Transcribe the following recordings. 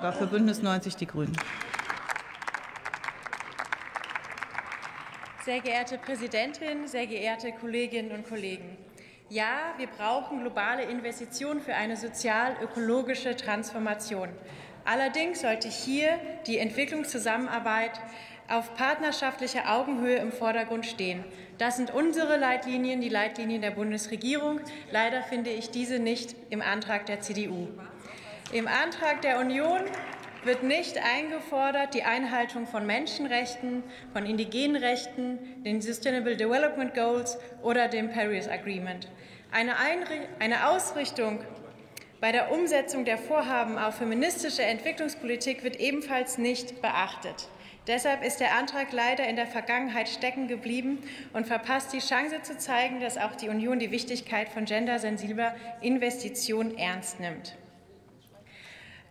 Für Bündnis 90 Die Grünen. Sehr geehrte Präsidentin, sehr geehrte Kolleginnen und Kollegen! Ja, wir brauchen globale Investitionen für eine sozial-ökologische Transformation. Allerdings sollte hier die Entwicklungszusammenarbeit auf partnerschaftlicher Augenhöhe im Vordergrund stehen. Das sind unsere Leitlinien, die Leitlinien der Bundesregierung. Leider finde ich diese nicht im Antrag der CDU. Im Antrag der Union wird nicht eingefordert die Einhaltung von Menschenrechten, von indigenen Rechten, den Sustainable Development Goals oder dem Paris Agreement. Eine, eine Ausrichtung bei der Umsetzung der Vorhaben auf feministische Entwicklungspolitik wird ebenfalls nicht beachtet. Deshalb ist der Antrag leider in der Vergangenheit stecken geblieben und verpasst die Chance zu zeigen, dass auch die Union die Wichtigkeit von gendersensibler Investitionen ernst nimmt.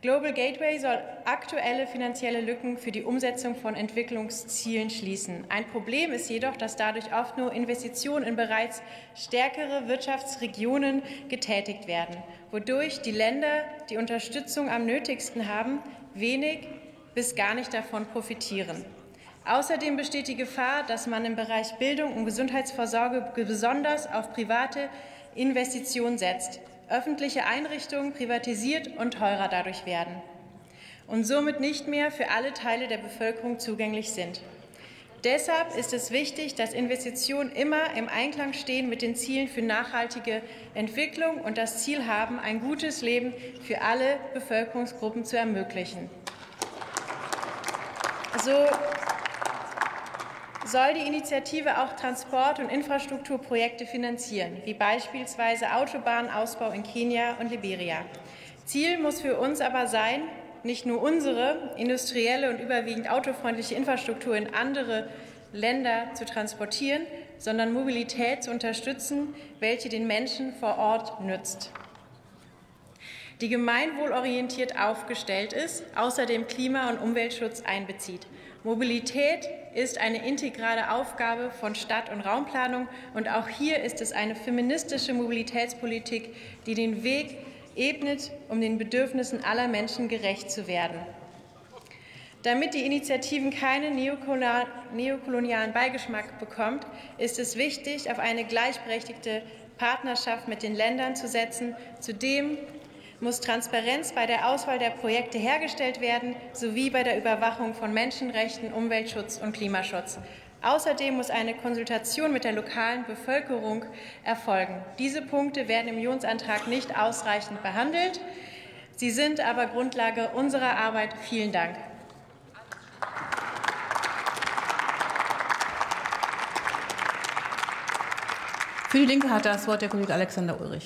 Global Gateway soll aktuelle finanzielle Lücken für die Umsetzung von Entwicklungszielen schließen. Ein Problem ist jedoch, dass dadurch oft nur Investitionen in bereits stärkere Wirtschaftsregionen getätigt werden, wodurch die Länder, die Unterstützung am nötigsten haben, wenig bis gar nicht davon profitieren. Außerdem besteht die Gefahr, dass man im Bereich Bildung und Gesundheitsvorsorge besonders auf private Investitionen setzt öffentliche Einrichtungen privatisiert und teurer dadurch werden und somit nicht mehr für alle Teile der Bevölkerung zugänglich sind. Deshalb ist es wichtig, dass Investitionen immer im Einklang stehen mit den Zielen für nachhaltige Entwicklung und das Ziel haben, ein gutes Leben für alle Bevölkerungsgruppen zu ermöglichen. So soll die Initiative auch Transport- und Infrastrukturprojekte finanzieren, wie beispielsweise Autobahnausbau in Kenia und Liberia. Ziel muss für uns aber sein, nicht nur unsere industrielle und überwiegend autofreundliche Infrastruktur in andere Länder zu transportieren, sondern Mobilität zu unterstützen, welche den Menschen vor Ort nützt die gemeinwohlorientiert aufgestellt ist, außerdem Klima- und Umweltschutz einbezieht. Mobilität ist eine integrale Aufgabe von Stadt- und Raumplanung, und auch hier ist es eine feministische Mobilitätspolitik, die den Weg ebnet, um den Bedürfnissen aller Menschen gerecht zu werden. Damit die Initiativen keinen neokolonialen Beigeschmack bekommt, ist es wichtig, auf eine gleichberechtigte Partnerschaft mit den Ländern zu setzen. Zudem muss Transparenz bei der Auswahl der Projekte hergestellt werden, sowie bei der Überwachung von Menschenrechten, Umweltschutz und Klimaschutz. Außerdem muss eine Konsultation mit der lokalen Bevölkerung erfolgen. Diese Punkte werden im Unionsantrag nicht ausreichend behandelt. Sie sind aber Grundlage unserer Arbeit. Vielen Dank. Für die Linke hat das Wort der Kollege Alexander Ulrich.